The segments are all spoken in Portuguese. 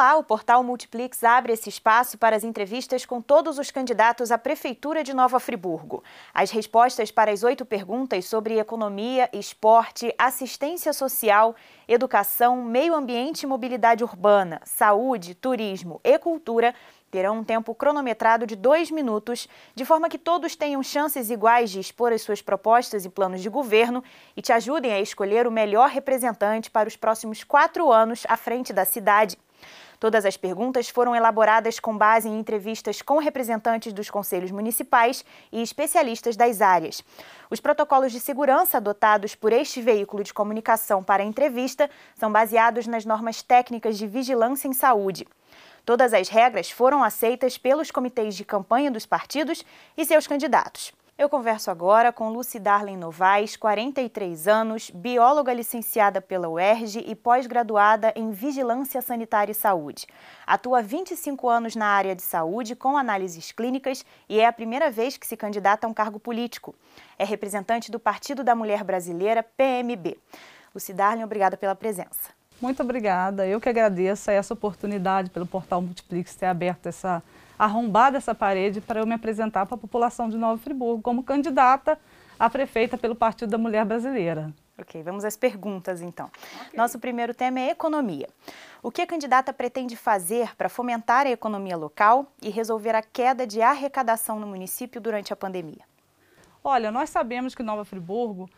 Olá, o portal Multiplix abre esse espaço para as entrevistas com todos os candidatos à Prefeitura de Nova Friburgo. As respostas para as oito perguntas sobre economia, esporte, assistência social, educação, meio ambiente e mobilidade urbana, saúde, turismo e cultura terão um tempo cronometrado de dois minutos, de forma que todos tenham chances iguais de expor as suas propostas e planos de governo e te ajudem a escolher o melhor representante para os próximos quatro anos à frente da cidade. Todas as perguntas foram elaboradas com base em entrevistas com representantes dos conselhos municipais e especialistas das áreas. Os protocolos de segurança adotados por este veículo de comunicação para a entrevista são baseados nas normas técnicas de vigilância em saúde. Todas as regras foram aceitas pelos comitês de campanha dos partidos e seus candidatos. Eu converso agora com Lucy Darlene Novaes, 43 anos, bióloga licenciada pela UERJ e pós-graduada em Vigilância Sanitária e Saúde. Atua 25 anos na área de saúde com análises clínicas e é a primeira vez que se candidata a um cargo político. É representante do Partido da Mulher Brasileira, PMB. Lucy Darlene, obrigada pela presença. Muito obrigada. Eu que agradeço essa oportunidade pelo Portal Multiplix ter aberto essa arrombar essa parede para eu me apresentar para a população de Nova Friburgo como candidata a prefeita pelo Partido da Mulher Brasileira. Ok, vamos às perguntas então. Okay. Nosso primeiro tema é economia. O que a candidata pretende fazer para fomentar a economia local e resolver a queda de arrecadação no município durante a pandemia? Olha, nós sabemos que Nova Friburgo,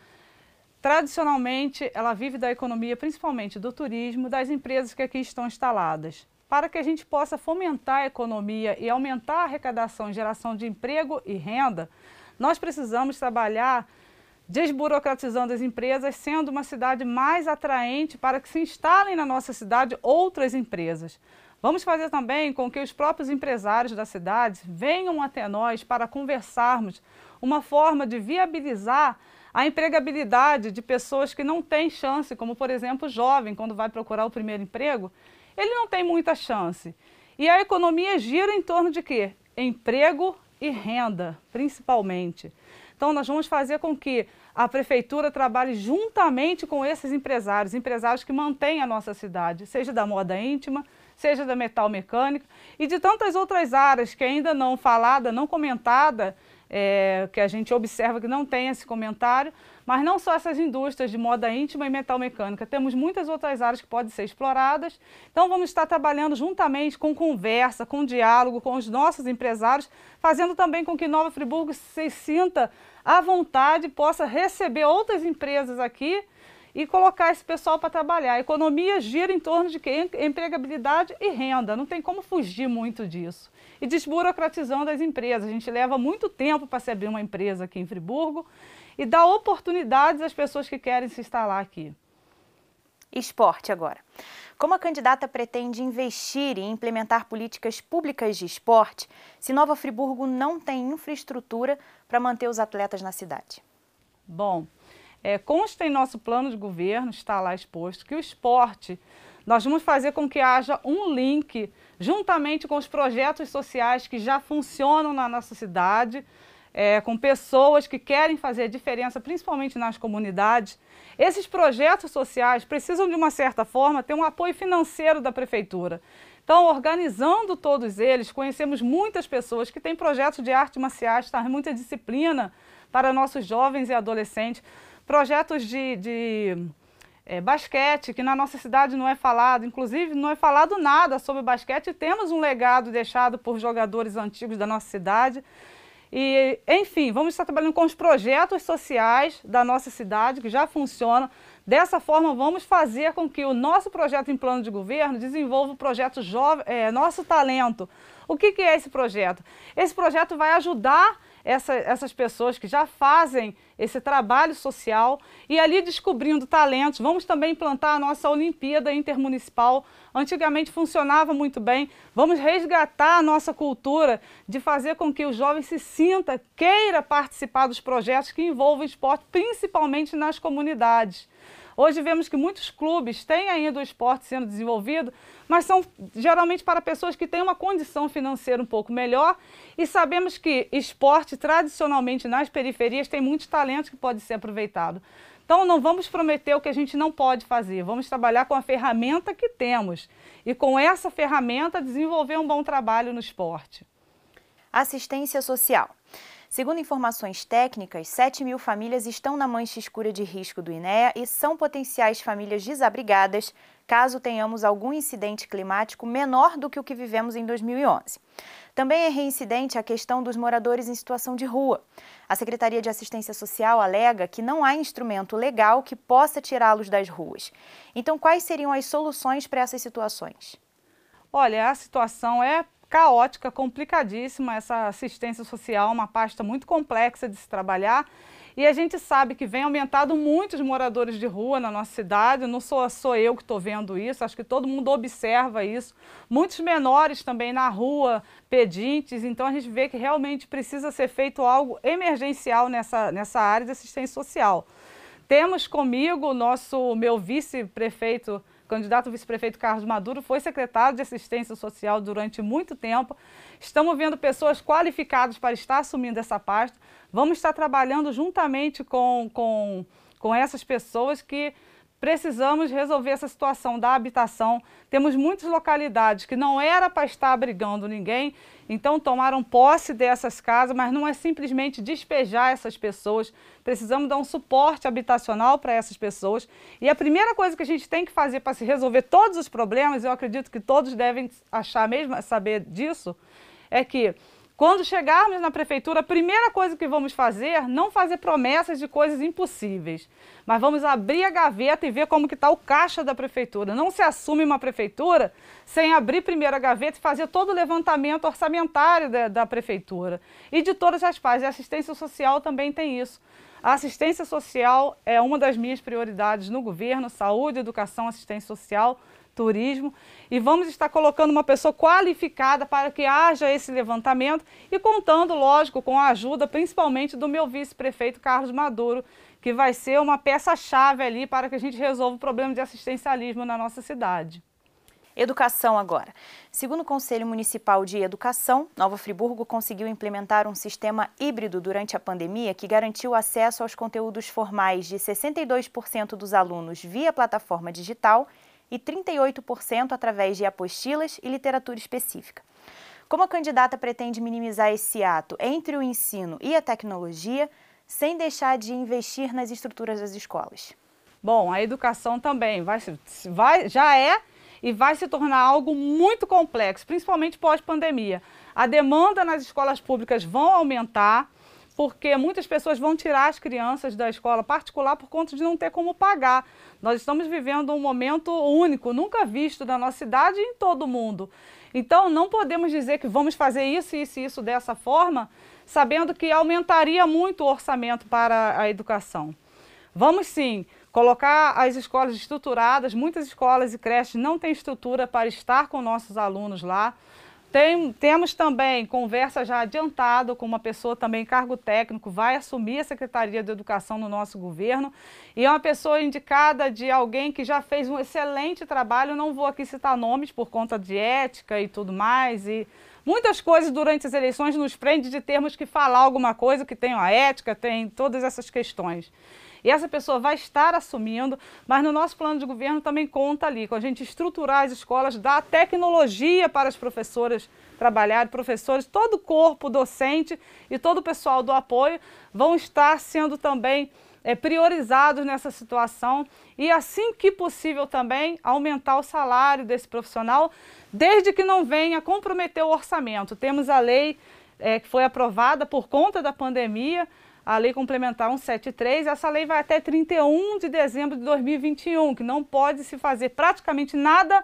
tradicionalmente, ela vive da economia, principalmente do turismo, das empresas que aqui estão instaladas para que a gente possa fomentar a economia e aumentar a arrecadação geração de emprego e renda, nós precisamos trabalhar desburocratizando as empresas, sendo uma cidade mais atraente para que se instalem na nossa cidade outras empresas. Vamos fazer também com que os próprios empresários da cidade venham até nós para conversarmos uma forma de viabilizar a empregabilidade de pessoas que não têm chance, como por exemplo o jovem, quando vai procurar o primeiro emprego, ele não tem muita chance. E a economia gira em torno de quê? Emprego e renda, principalmente. Então, nós vamos fazer com que a prefeitura trabalhe juntamente com esses empresários, empresários que mantêm a nossa cidade, seja da moda íntima, seja da metal mecânica e de tantas outras áreas que ainda não falada, não comentada, é, que a gente observa que não tem esse comentário, mas não só essas indústrias de moda íntima e metal mecânica, temos muitas outras áreas que podem ser exploradas. Então vamos estar trabalhando juntamente com conversa, com diálogo com os nossos empresários, fazendo também com que Nova Friburgo se sinta à vontade, possa receber outras empresas aqui e colocar esse pessoal para trabalhar. A economia gira em torno de quê? empregabilidade e renda, não tem como fugir muito disso. E desburocratizando as empresas. A gente leva muito tempo para se abrir uma empresa aqui em Friburgo e dá oportunidades às pessoas que querem se instalar aqui. Esporte agora. Como a candidata pretende investir e implementar políticas públicas de esporte se Nova Friburgo não tem infraestrutura para manter os atletas na cidade? Bom, é, consta em nosso plano de governo, está lá exposto, que o esporte, nós vamos fazer com que haja um link, juntamente com os projetos sociais que já funcionam na nossa cidade, é, com pessoas que querem fazer a diferença, principalmente nas comunidades. Esses projetos sociais precisam, de uma certa forma, ter um apoio financeiro da prefeitura. Então, organizando todos eles, conhecemos muitas pessoas que têm projetos de arte marciais, tá? muita disciplina para nossos jovens e adolescentes projetos de, de é, basquete, que na nossa cidade não é falado, inclusive não é falado nada sobre basquete, temos um legado deixado por jogadores antigos da nossa cidade. E, enfim, vamos estar trabalhando com os projetos sociais da nossa cidade, que já funcionam. Dessa forma, vamos fazer com que o nosso projeto em plano de governo desenvolva o projeto é, Nosso Talento. O que, que é esse projeto? Esse projeto vai ajudar essa, essas pessoas que já fazem esse trabalho social e ali descobrindo talentos. Vamos também implantar a nossa Olimpíada Intermunicipal. Antigamente funcionava muito bem. Vamos resgatar a nossa cultura de fazer com que o jovem se sinta, queira participar dos projetos que envolvem esporte, principalmente nas comunidades. Hoje vemos que muitos clubes têm ainda o esporte sendo desenvolvido, mas são geralmente para pessoas que têm uma condição financeira um pouco melhor e sabemos que esporte tradicionalmente nas periferias tem muitos talentos que podem ser aproveitados. Então não vamos prometer o que a gente não pode fazer, vamos trabalhar com a ferramenta que temos e com essa ferramenta desenvolver um bom trabalho no esporte. Assistência social. Segundo informações técnicas, 7 mil famílias estão na mancha escura de risco do INEA e são potenciais famílias desabrigadas caso tenhamos algum incidente climático menor do que o que vivemos em 2011. Também é reincidente a questão dos moradores em situação de rua. A Secretaria de Assistência Social alega que não há instrumento legal que possa tirá-los das ruas. Então, quais seriam as soluções para essas situações? Olha, a situação é caótica, complicadíssima. Essa assistência social, uma pasta muito complexa de se trabalhar e a gente sabe que vem aumentado muitos moradores de rua na nossa cidade, não sou, sou eu que estou vendo isso, acho que todo mundo observa isso. Muitos menores também na rua, pedintes, então a gente vê que realmente precisa ser feito algo emergencial nessa, nessa área de assistência social. Temos comigo o nosso, meu vice-prefeito, candidato vice-prefeito Carlos Maduro, foi secretário de assistência social durante muito tempo. Estamos vendo pessoas qualificadas para estar assumindo essa pasta. Vamos estar trabalhando juntamente com, com, com essas pessoas que precisamos resolver essa situação da habitação. Temos muitas localidades que não era para estar abrigando ninguém, então tomaram posse dessas casas, mas não é simplesmente despejar essas pessoas. Precisamos dar um suporte habitacional para essas pessoas. E a primeira coisa que a gente tem que fazer para se resolver todos os problemas, eu acredito que todos devem achar mesmo saber disso, é que quando chegarmos na prefeitura, a primeira coisa que vamos fazer, não fazer promessas de coisas impossíveis, mas vamos abrir a gaveta e ver como que está o caixa da prefeitura. Não se assume uma prefeitura sem abrir primeiro a gaveta e fazer todo o levantamento orçamentário da, da prefeitura. E de todas as. E a assistência social também tem isso. A assistência social é uma das minhas prioridades no governo, saúde, educação, assistência social, turismo e vamos estar colocando uma pessoa qualificada para que haja esse levantamento e contando, lógico, com a ajuda principalmente do meu vice-prefeito Carlos Maduro, que vai ser uma peça-chave ali para que a gente resolva o problema de assistencialismo na nossa cidade. Educação agora. Segundo o Conselho Municipal de Educação, Nova Friburgo conseguiu implementar um sistema híbrido durante a pandemia que garantiu acesso aos conteúdos formais de 62% dos alunos via plataforma digital e 38% através de apostilas e literatura específica. Como a candidata pretende minimizar esse ato entre o ensino e a tecnologia, sem deixar de investir nas estruturas das escolas? Bom, a educação também vai, vai, já é e vai se tornar algo muito complexo, principalmente pós-pandemia. A demanda nas escolas públicas vão aumentar, porque muitas pessoas vão tirar as crianças da escola particular por conta de não ter como pagar. Nós estamos vivendo um momento único, nunca visto na nossa cidade e em todo o mundo. Então, não podemos dizer que vamos fazer isso, isso e isso dessa forma, sabendo que aumentaria muito o orçamento para a educação. Vamos sim colocar as escolas estruturadas, muitas escolas e creches não têm estrutura para estar com nossos alunos lá. Tem, temos também conversa já adiantada com uma pessoa também cargo técnico, vai assumir a Secretaria de Educação no nosso governo. E é uma pessoa indicada de alguém que já fez um excelente trabalho, não vou aqui citar nomes por conta de ética e tudo mais e muitas coisas durante as eleições nos prende de termos que falar alguma coisa que tem a ética, tem todas essas questões. E essa pessoa vai estar assumindo, mas no nosso plano de governo também conta ali, com a gente estruturar as escolas, dar tecnologia para as professoras trabalhar, professores, todo o corpo docente e todo o pessoal do apoio vão estar sendo também é, priorizados nessa situação e, assim que possível também, aumentar o salário desse profissional, desde que não venha comprometer o orçamento. Temos a lei é, que foi aprovada por conta da pandemia, a Lei Complementar 173. Essa lei vai até 31 de dezembro de 2021, que não pode se fazer praticamente nada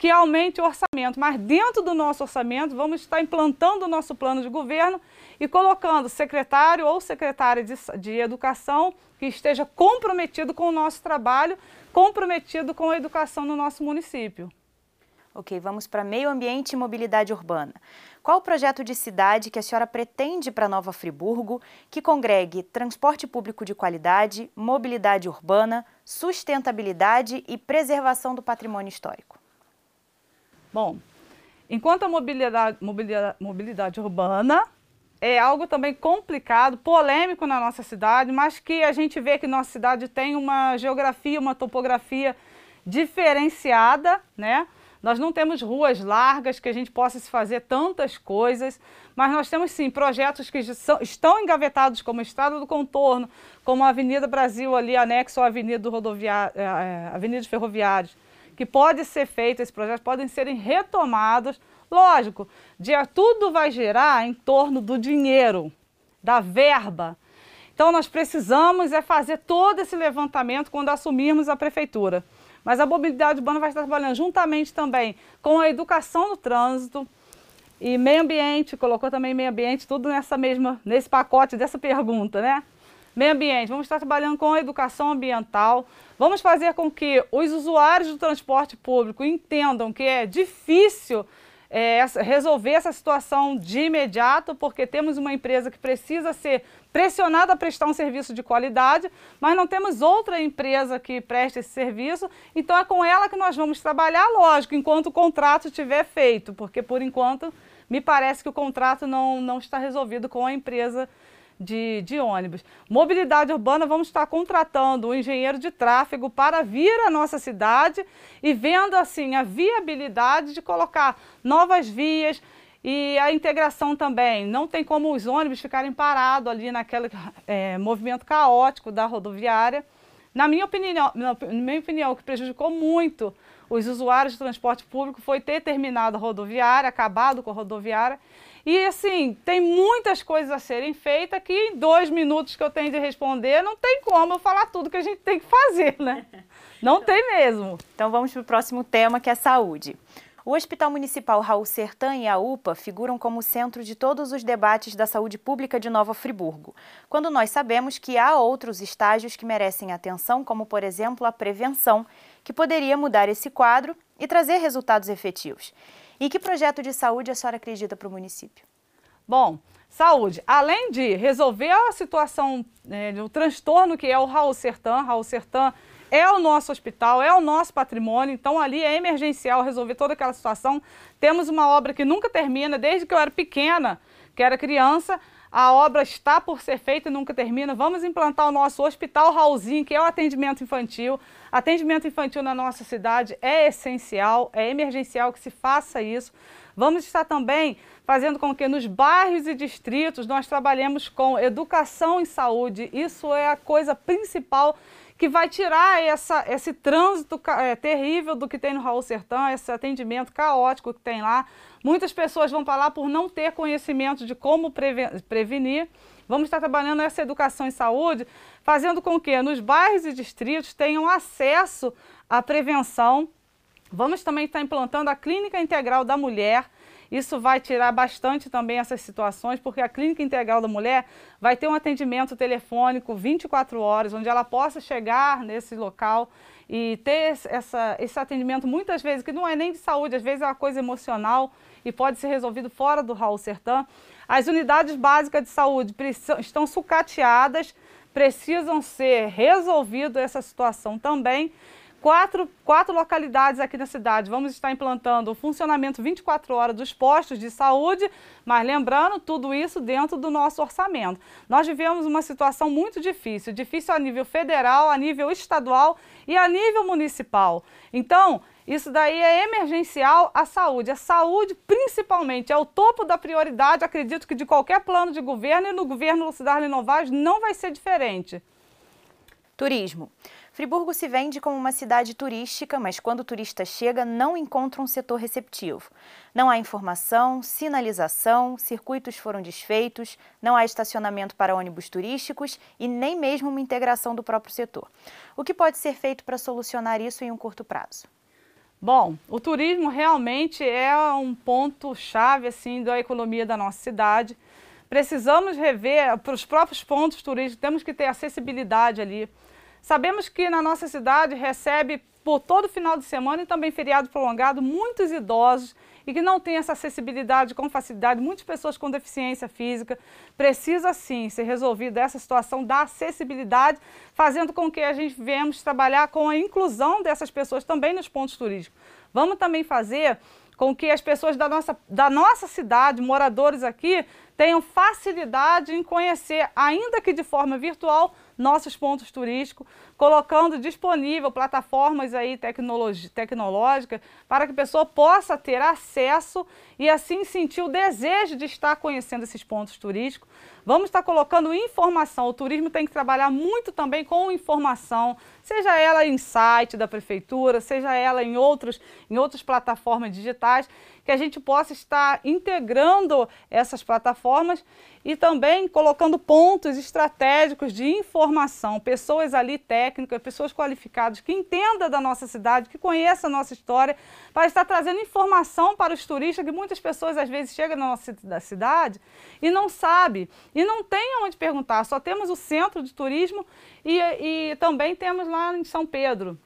que aumente o orçamento. Mas dentro do nosso orçamento, vamos estar implantando o nosso plano de governo e colocando secretário ou secretária de, de educação que esteja comprometido com o nosso trabalho, comprometido com a educação no nosso município. Ok, vamos para meio ambiente e mobilidade urbana. Qual o projeto de cidade que a senhora pretende para Nova Friburgo que congregue transporte público de qualidade, mobilidade urbana, sustentabilidade e preservação do patrimônio histórico? Bom, enquanto a mobilidade, mobilidade, mobilidade urbana é algo também complicado, polêmico na nossa cidade, mas que a gente vê que nossa cidade tem uma geografia, uma topografia diferenciada, né? Nós não temos ruas largas que a gente possa se fazer tantas coisas, mas nós temos sim projetos que estão engavetados, como a Estrada do Contorno, como a Avenida Brasil ali anexo à Avenida, do Rodoviário, é, é, Avenida dos Ferroviários, que pode ser feito, esses projetos podem serem retomados. Lógico, dia, tudo vai gerar em torno do dinheiro, da verba. Então nós precisamos é fazer todo esse levantamento quando assumirmos a prefeitura. Mas a mobilidade urbana vai estar trabalhando juntamente também com a educação no trânsito e meio ambiente, colocou também meio ambiente, tudo nessa mesma, nesse pacote dessa pergunta, né? Meio ambiente, vamos estar trabalhando com a educação ambiental, vamos fazer com que os usuários do transporte público entendam que é difícil é, resolver essa situação de imediato, porque temos uma empresa que precisa ser pressionada a prestar um serviço de qualidade, mas não temos outra empresa que preste esse serviço, então é com ela que nós vamos trabalhar, lógico, enquanto o contrato estiver feito, porque por enquanto me parece que o contrato não, não está resolvido com a empresa de, de ônibus. Mobilidade urbana, vamos estar contratando um engenheiro de tráfego para vir à nossa cidade e vendo assim a viabilidade de colocar novas vias e a integração também. Não tem como os ônibus ficarem parados ali naquele é, movimento caótico da rodoviária. Na minha opinião, na minha opinião, o que prejudicou muito os usuários de transporte público foi ter terminado a rodoviária, acabado com a rodoviária e assim, tem muitas coisas a serem feitas que em dois minutos que eu tenho de responder, não tem como eu falar tudo que a gente tem que fazer, né? Não tem mesmo. Então vamos para o próximo tema, que é saúde. O Hospital Municipal Raul Sertã e a UPA figuram como centro de todos os debates da saúde pública de Nova Friburgo, quando nós sabemos que há outros estágios que merecem atenção, como, por exemplo, a prevenção, que poderia mudar esse quadro e trazer resultados efetivos. E que projeto de saúde a senhora acredita para o município? Bom, saúde. Além de resolver a situação né, do transtorno que é o Raul Sertã, Raul Sertã é o nosso hospital, é o nosso patrimônio, então ali é emergencial resolver toda aquela situação. Temos uma obra que nunca termina, desde que eu era pequena, que era criança, a obra está por ser feita e nunca termina. Vamos implantar o nosso Hospital Raulzinho, que é o atendimento infantil. Atendimento infantil na nossa cidade é essencial, é emergencial que se faça isso. Vamos estar também fazendo com que nos bairros e distritos nós trabalhemos com educação em saúde. Isso é a coisa principal que vai tirar essa, esse trânsito é, terrível do que tem no Raul Sertã, esse atendimento caótico que tem lá. Muitas pessoas vão para lá por não ter conhecimento de como prevenir. Vamos estar trabalhando essa educação em saúde, fazendo com que nos bairros e distritos tenham acesso à prevenção. Vamos também estar implantando a Clínica Integral da Mulher. Isso vai tirar bastante também essas situações, porque a Clínica Integral da Mulher vai ter um atendimento telefônico 24 horas, onde ela possa chegar nesse local e ter essa, esse atendimento, muitas vezes, que não é nem de saúde, às vezes é uma coisa emocional e pode ser resolvido fora do Raul Sertã. As unidades básicas de saúde estão sucateadas, precisam ser resolvido essa situação também. Quatro, quatro localidades aqui na cidade vamos estar implantando o funcionamento 24 horas dos postos de saúde, mas lembrando, tudo isso dentro do nosso orçamento. Nós vivemos uma situação muito difícil, difícil a nível federal, a nível estadual e a nível municipal. Então, isso daí é emergencial à saúde. A saúde, principalmente, é o topo da prioridade, acredito que de qualquer plano de governo e no governo Lucidardo Novaes não vai ser diferente. Turismo. Friburgo se vende como uma cidade turística, mas quando o turista chega, não encontra um setor receptivo. Não há informação, sinalização, circuitos foram desfeitos, não há estacionamento para ônibus turísticos e nem mesmo uma integração do próprio setor. O que pode ser feito para solucionar isso em um curto prazo? Bom, o turismo realmente é um ponto chave assim da economia da nossa cidade. Precisamos rever para os próprios pontos turísticos, temos que ter acessibilidade ali. Sabemos que na nossa cidade recebe por todo final de semana e também feriado prolongado muitos idosos e que não têm essa acessibilidade com facilidade, muitas pessoas com deficiência física. Precisa sim ser resolvida essa situação da acessibilidade, fazendo com que a gente venhamos trabalhar com a inclusão dessas pessoas também nos pontos turísticos. Vamos também fazer com que as pessoas da nossa, da nossa cidade, moradores aqui, tenham facilidade em conhecer, ainda que de forma virtual, nossos pontos turísticos, colocando disponível plataformas aí tecnológicas para que a pessoa possa ter acesso e assim sentir o desejo de estar conhecendo esses pontos turísticos. Vamos estar colocando informação. O turismo tem que trabalhar muito também com informação, seja ela em site da prefeitura, seja ela em, outros, em outras plataformas digitais, que a gente possa estar integrando essas plataformas e também colocando pontos estratégicos de informação, pessoas ali técnicas, pessoas qualificadas que entendam da nossa cidade, que conheçam a nossa história, para estar trazendo informação para os turistas, que muitas pessoas às vezes chegam na nossa cidade e não sabem, e não tem onde perguntar, só temos o centro de turismo e, e também temos lá em São Pedro,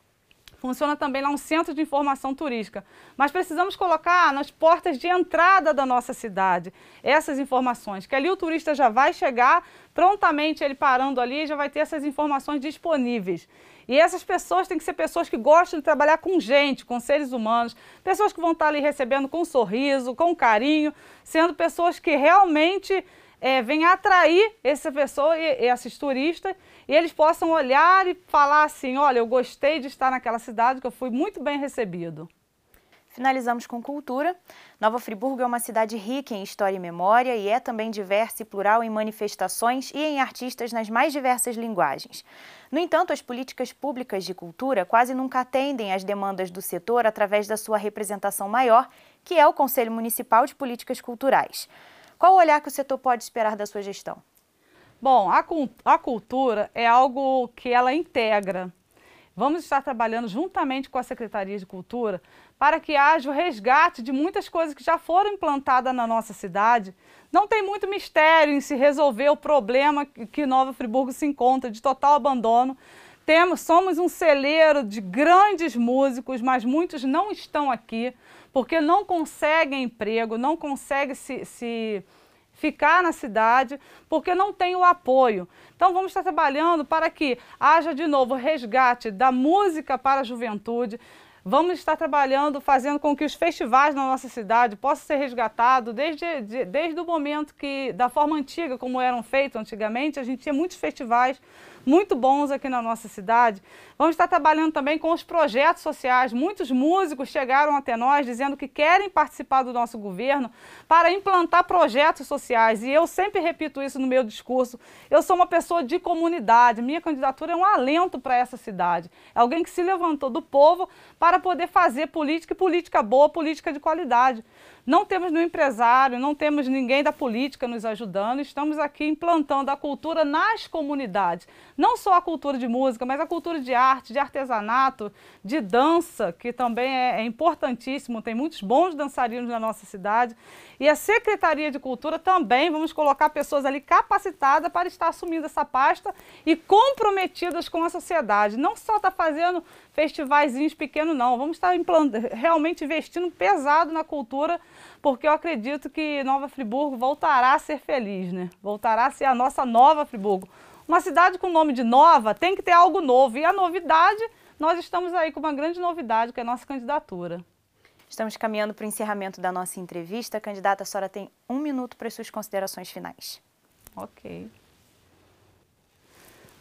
Funciona também lá um centro de informação turística. Mas precisamos colocar nas portas de entrada da nossa cidade essas informações, que ali o turista já vai chegar, prontamente ele parando ali, já vai ter essas informações disponíveis. E essas pessoas têm que ser pessoas que gostam de trabalhar com gente, com seres humanos, pessoas que vão estar ali recebendo com um sorriso, com carinho, sendo pessoas que realmente é, venha atrair essa pessoa e, esses turistas e eles possam olhar e falar assim, olha, eu gostei de estar naquela cidade, que eu fui muito bem recebido. Finalizamos com cultura. Nova Friburgo é uma cidade rica em história e memória e é também diversa e plural em manifestações e em artistas nas mais diversas linguagens. No entanto, as políticas públicas de cultura quase nunca atendem às demandas do setor através da sua representação maior, que é o Conselho Municipal de Políticas Culturais. Qual o olhar que o setor pode esperar da sua gestão? Bom, a, a cultura é algo que ela integra. Vamos estar trabalhando juntamente com a Secretaria de Cultura para que haja o resgate de muitas coisas que já foram implantadas na nossa cidade. Não tem muito mistério em se resolver o problema que Nova Friburgo se encontra de total abandono. Temos, somos um celeiro de grandes músicos, mas muitos não estão aqui porque não conseguem emprego, não conseguem se, se ficar na cidade, porque não tem o apoio. Então vamos estar trabalhando para que haja de novo resgate da música para a juventude. Vamos estar trabalhando, fazendo com que os festivais na nossa cidade possam ser resgatados desde, de, desde o momento que, da forma antiga, como eram feitos antigamente, a gente tinha muitos festivais muito bons aqui na nossa cidade. Vamos estar trabalhando também com os projetos sociais. Muitos músicos chegaram até nós dizendo que querem participar do nosso governo para implantar projetos sociais. E eu sempre repito isso no meu discurso. Eu sou uma pessoa de comunidade. Minha candidatura é um alento para essa cidade. É alguém que se levantou do povo para poder fazer política e política boa, política de qualidade. Não temos no empresário, não temos ninguém da política nos ajudando, estamos aqui implantando a cultura nas comunidades. Não só a cultura de música, mas a cultura de arte, de artesanato, de dança, que também é, é importantíssimo, tem muitos bons dançarinos na nossa cidade. E a Secretaria de Cultura também, vamos colocar pessoas ali capacitadas para estar assumindo essa pasta e comprometidas com a sociedade. Não só está fazendo festivaizinhos pequenos, não. Vamos estar realmente investindo pesado na cultura, porque eu acredito que Nova Friburgo voltará a ser feliz, né? Voltará a ser a nossa Nova Friburgo. Uma cidade com nome de nova tem que ter algo novo. E a novidade, nós estamos aí com uma grande novidade, que é a nossa candidatura. Estamos caminhando para o encerramento da nossa entrevista. A candidata, a senhora tem um minuto para as suas considerações finais. Ok.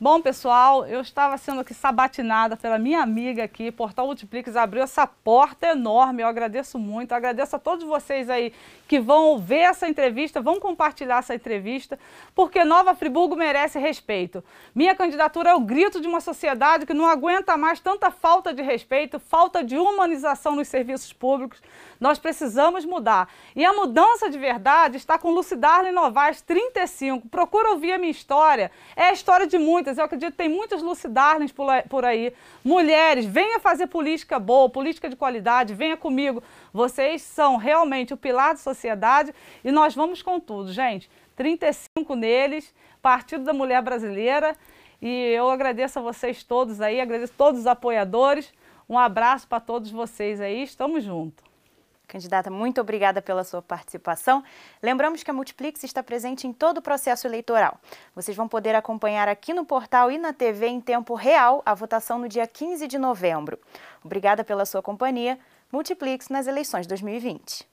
Bom, pessoal, eu estava sendo aqui sabatinada pela minha amiga aqui, Portal Multiplix abriu essa porta enorme, eu agradeço muito, agradeço a todos vocês aí que vão ver essa entrevista, vão compartilhar essa entrevista, porque Nova Friburgo merece respeito. Minha candidatura é o grito de uma sociedade que não aguenta mais tanta falta de respeito, falta de humanização nos serviços públicos, nós precisamos mudar. E a mudança de verdade está com Lucidarle Novaes, 35. Procura ouvir a minha história. É a história de muitas. Eu acredito que tem muitas Lucidarlens por aí. Mulheres, venha fazer política boa, política de qualidade, venha comigo. Vocês são realmente o pilar da sociedade e nós vamos com tudo, gente. 35 neles, Partido da Mulher Brasileira. E eu agradeço a vocês todos aí, agradeço todos os apoiadores. Um abraço para todos vocês aí, estamos juntos. Candidata, muito obrigada pela sua participação. Lembramos que a Multiplix está presente em todo o processo eleitoral. Vocês vão poder acompanhar aqui no portal e na TV em tempo real a votação no dia 15 de novembro. Obrigada pela sua companhia. Multiplix nas eleições 2020.